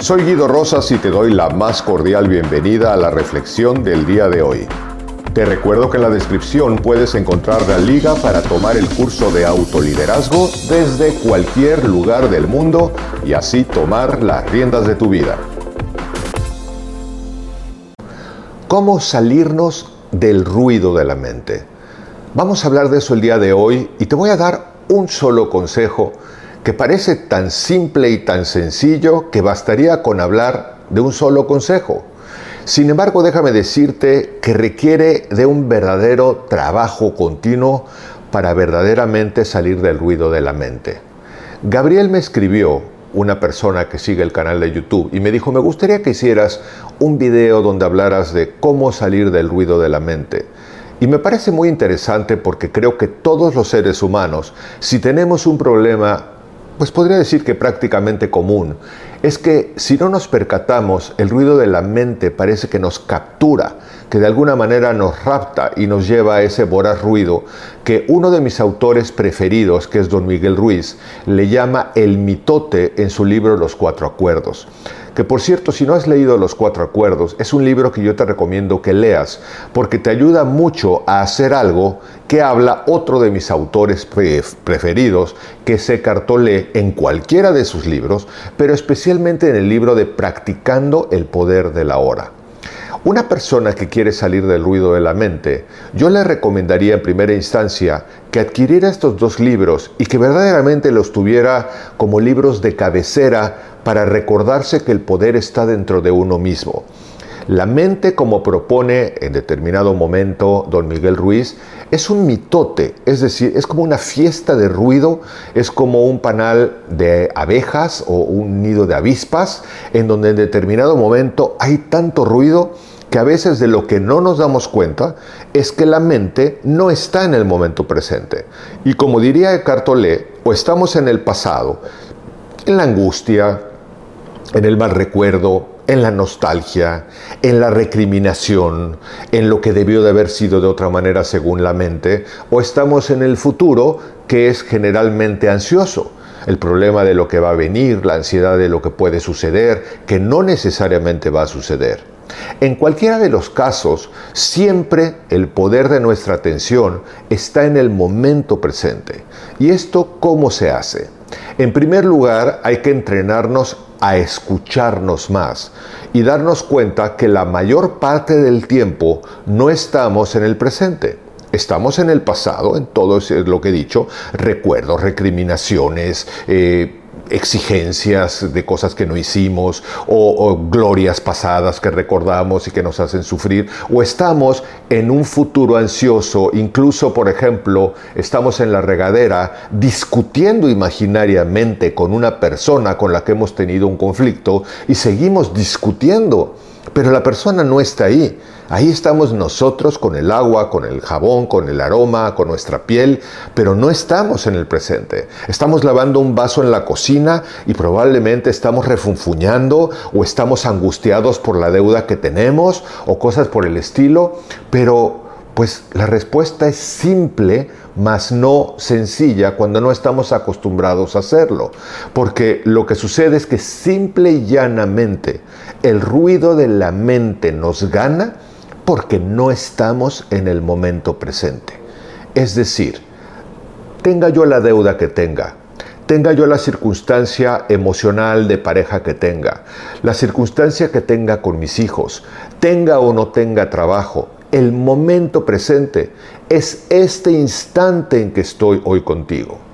Soy Guido Rosas y te doy la más cordial bienvenida a la reflexión del día de hoy. Te recuerdo que en la descripción puedes encontrar la liga para tomar el curso de autoliderazgo desde cualquier lugar del mundo y así tomar las riendas de tu vida. ¿Cómo salirnos del ruido de la mente? Vamos a hablar de eso el día de hoy y te voy a dar un solo consejo que parece tan simple y tan sencillo que bastaría con hablar de un solo consejo. Sin embargo, déjame decirte que requiere de un verdadero trabajo continuo para verdaderamente salir del ruido de la mente. Gabriel me escribió, una persona que sigue el canal de YouTube, y me dijo, me gustaría que hicieras un video donde hablaras de cómo salir del ruido de la mente. Y me parece muy interesante porque creo que todos los seres humanos, si tenemos un problema pues podría decir que prácticamente común, es que si no nos percatamos, el ruido de la mente parece que nos captura, que de alguna manera nos rapta y nos lleva a ese voraz ruido que uno de mis autores preferidos, que es don Miguel Ruiz, le llama el mitote en su libro Los Cuatro Acuerdos. Que por cierto, si no has leído Los Cuatro Acuerdos, es un libro que yo te recomiendo que leas, porque te ayuda mucho a hacer algo que habla otro de mis autores preferidos, que es Eckhart Tolle, en cualquiera de sus libros, pero especialmente en el libro de Practicando el Poder de la Hora. Una persona que quiere salir del ruido de la mente, yo le recomendaría en primera instancia que adquiriera estos dos libros y que verdaderamente los tuviera como libros de cabecera para recordarse que el poder está dentro de uno mismo. La mente, como propone en determinado momento don Miguel Ruiz, es un mitote, es decir, es como una fiesta de ruido, es como un panal de abejas o un nido de avispas, en donde en determinado momento hay tanto ruido que a veces de lo que no nos damos cuenta es que la mente no está en el momento presente. Y como diría Eckhart Tolle, o estamos en el pasado, en la angustia, en el mal recuerdo, en la nostalgia, en la recriminación, en lo que debió de haber sido de otra manera según la mente, o estamos en el futuro que es generalmente ansioso. El problema de lo que va a venir, la ansiedad de lo que puede suceder, que no necesariamente va a suceder. En cualquiera de los casos, siempre el poder de nuestra atención está en el momento presente. ¿Y esto cómo se hace? En primer lugar, hay que entrenarnos a escucharnos más y darnos cuenta que la mayor parte del tiempo no estamos en el presente. Estamos en el pasado, en todo lo que he dicho, recuerdos, recriminaciones, eh, exigencias de cosas que no hicimos o, glorias pasadas que recordamos y que nos hacen sufrir o estamos en un futuro ansioso, incluso por ejemplo estamos en la regadera discutiendo imaginariamente con una persona con la que hemos tenido un conflicto y seguimos discutiendo, pero la persona no está ahí Ahí estamos nosotros con el agua, con el jabón, con el aroma, con nuestra piel, pero no estamos en el presente. Estamos lavando un vaso en la cocina y probablemente estamos refunfuñando o estamos angustiados por la deuda que tenemos o cosas por el estilo, pero pues la respuesta es simple, mas no sencilla cuando no estamos acostumbrados a hacerlo. Porque lo que sucede es que simple y llanamente el ruido de la mente nos gana porque no estamos en el momento presente. Es decir, tenga yo la deuda que tenga, tenga yo la circunstancia emocional de pareja que tenga, la circunstancia que tenga con mis hijos, tenga o no tenga trabajo, el momento presente es este instante en que estoy hoy contigo.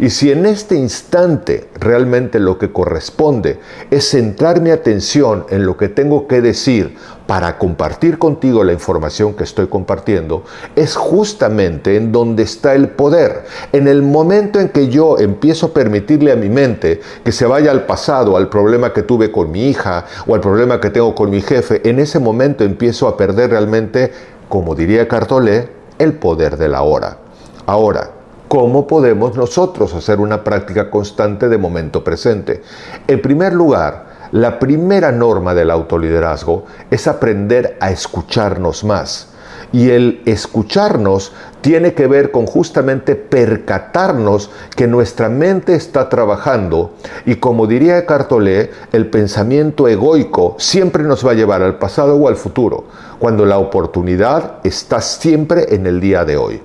Y si en este instante realmente lo que corresponde es centrar mi atención en lo que tengo que decir para compartir contigo la información que estoy compartiendo, es justamente en donde está el poder. En el momento en que yo empiezo a permitirle a mi mente que se vaya al pasado, al problema que tuve con mi hija o al problema que tengo con mi jefe, en ese momento empiezo a perder realmente, como diría Cartolé, el poder de la hora. Ahora, ¿Cómo podemos nosotros hacer una práctica constante de momento presente? En primer lugar, la primera norma del autoliderazgo es aprender a escucharnos más. Y el escucharnos tiene que ver con justamente percatarnos que nuestra mente está trabajando y como diría Cartolé, el pensamiento egoico siempre nos va a llevar al pasado o al futuro, cuando la oportunidad está siempre en el día de hoy.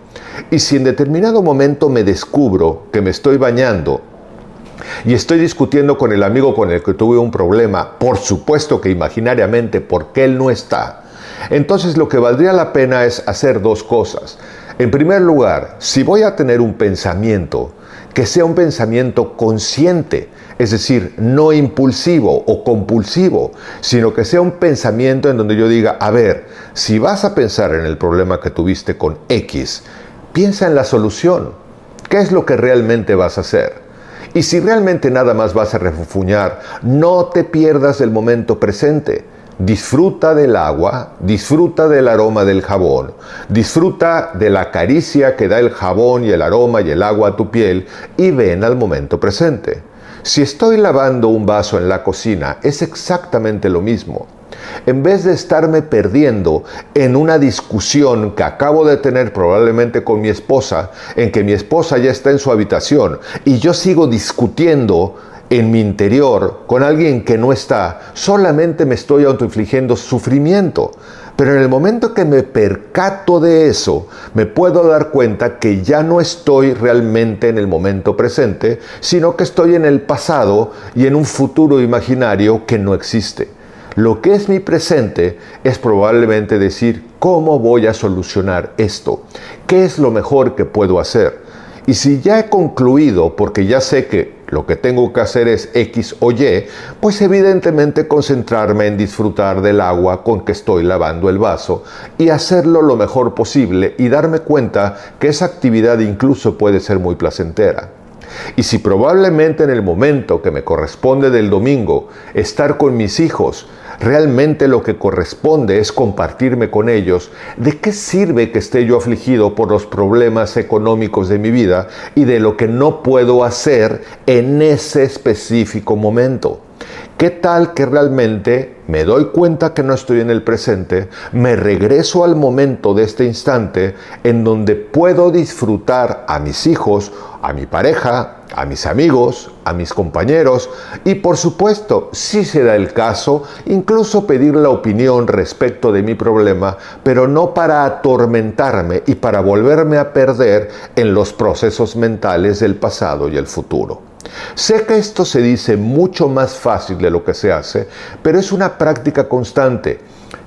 Y si en determinado momento me descubro que me estoy bañando y estoy discutiendo con el amigo con el que tuve un problema, por supuesto que imaginariamente porque él no está, entonces lo que valdría la pena es hacer dos cosas. En primer lugar, si voy a tener un pensamiento, que sea un pensamiento consciente, es decir, no impulsivo o compulsivo, sino que sea un pensamiento en donde yo diga, a ver, si vas a pensar en el problema que tuviste con X, piensa en la solución. ¿Qué es lo que realmente vas a hacer? Y si realmente nada más vas a refuñar, no te pierdas el momento presente. Disfruta del agua, disfruta del aroma del jabón, disfruta de la caricia que da el jabón y el aroma y el agua a tu piel y ven al momento presente. Si estoy lavando un vaso en la cocina, es exactamente lo mismo. En vez de estarme perdiendo en una discusión que acabo de tener probablemente con mi esposa, en que mi esposa ya está en su habitación y yo sigo discutiendo en mi interior con alguien que no está, solamente me estoy autoinfligiendo sufrimiento. Pero en el momento que me percato de eso, me puedo dar cuenta que ya no estoy realmente en el momento presente, sino que estoy en el pasado y en un futuro imaginario que no existe. Lo que es mi presente es probablemente decir, ¿cómo voy a solucionar esto? ¿Qué es lo mejor que puedo hacer? Y si ya he concluido, porque ya sé que lo que tengo que hacer es X o Y, pues evidentemente concentrarme en disfrutar del agua con que estoy lavando el vaso y hacerlo lo mejor posible y darme cuenta que esa actividad incluso puede ser muy placentera. Y si probablemente en el momento que me corresponde del domingo estar con mis hijos, realmente lo que corresponde es compartirme con ellos de qué sirve que esté yo afligido por los problemas económicos de mi vida y de lo que no puedo hacer en ese específico momento. ¿Qué tal que realmente me doy cuenta que no estoy en el presente, me regreso al momento de este instante en donde puedo disfrutar a mis hijos, a mi pareja, a mis amigos, a mis compañeros y por supuesto, si se da el caso, incluso pedir la opinión respecto de mi problema, pero no para atormentarme y para volverme a perder en los procesos mentales del pasado y el futuro. Sé que esto se dice mucho más fácil de lo que se hace, pero es una práctica constante.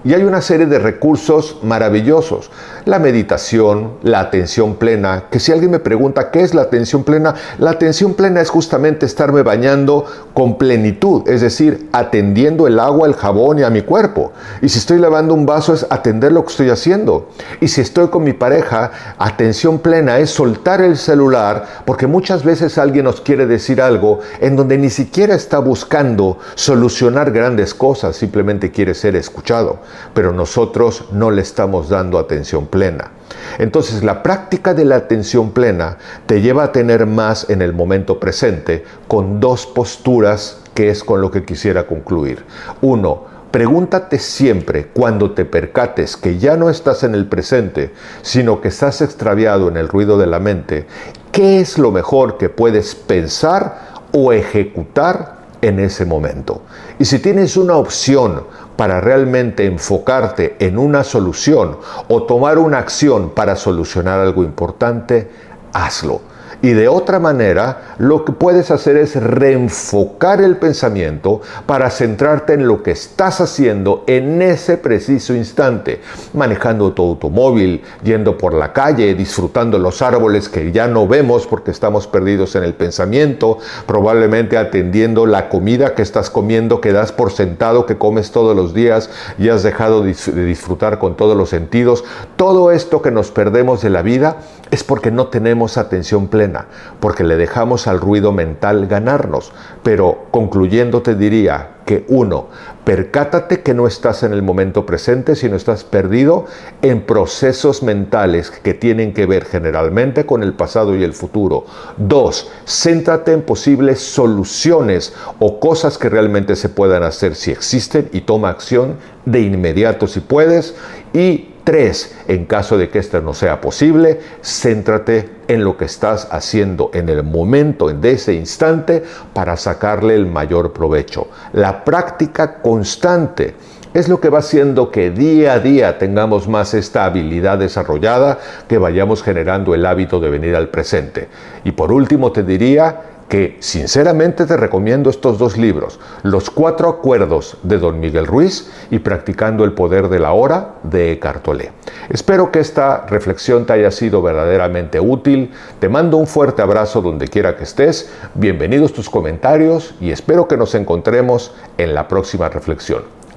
Y hay una serie de recursos maravillosos. La meditación, la atención plena, que si alguien me pregunta qué es la atención plena, la atención plena es justamente estarme bañando con plenitud, es decir, atendiendo el agua, el jabón y a mi cuerpo. Y si estoy lavando un vaso es atender lo que estoy haciendo. Y si estoy con mi pareja, atención plena es soltar el celular, porque muchas veces alguien nos quiere decir algo en donde ni siquiera está buscando solucionar grandes cosas, simplemente quiere ser escuchado pero nosotros no le estamos dando atención plena. Entonces la práctica de la atención plena te lleva a tener más en el momento presente con dos posturas que es con lo que quisiera concluir. Uno, Pregúntate siempre cuando te percates que ya no estás en el presente, sino que estás extraviado en el ruido de la mente, ¿qué es lo mejor que puedes pensar o ejecutar en ese momento? Y si tienes una opción para realmente enfocarte en una solución o tomar una acción para solucionar algo importante, hazlo. Y de otra manera, lo que puedes hacer es reenfocar el pensamiento para centrarte en lo que estás haciendo en ese preciso instante, manejando tu automóvil, yendo por la calle, disfrutando los árboles que ya no vemos porque estamos perdidos en el pensamiento, probablemente atendiendo la comida que estás comiendo, que das por sentado, que comes todos los días y has dejado de disfrutar con todos los sentidos. Todo esto que nos perdemos de la vida es porque no tenemos atención plena, porque le dejamos al ruido mental ganarnos. Pero concluyendo te diría que uno, percátate que no estás en el momento presente, sino estás perdido en procesos mentales que tienen que ver generalmente con el pasado y el futuro. Dos, céntrate en posibles soluciones o cosas que realmente se puedan hacer si existen y toma acción de inmediato si puedes. Y tres, en caso de que esto no sea posible, céntrate en lo que estás haciendo en el momento, en ese instante, para sacarle el mayor provecho. La práctica constante es lo que va haciendo que día a día tengamos más esta habilidad desarrollada, que vayamos generando el hábito de venir al presente. Y por último te diría que sinceramente te recomiendo estos dos libros, Los cuatro acuerdos de don Miguel Ruiz y Practicando el poder de la hora de Eckhart. Espero que esta reflexión te haya sido verdaderamente útil. Te mando un fuerte abrazo donde quiera que estés. Bienvenidos tus comentarios y espero que nos encontremos en la próxima reflexión.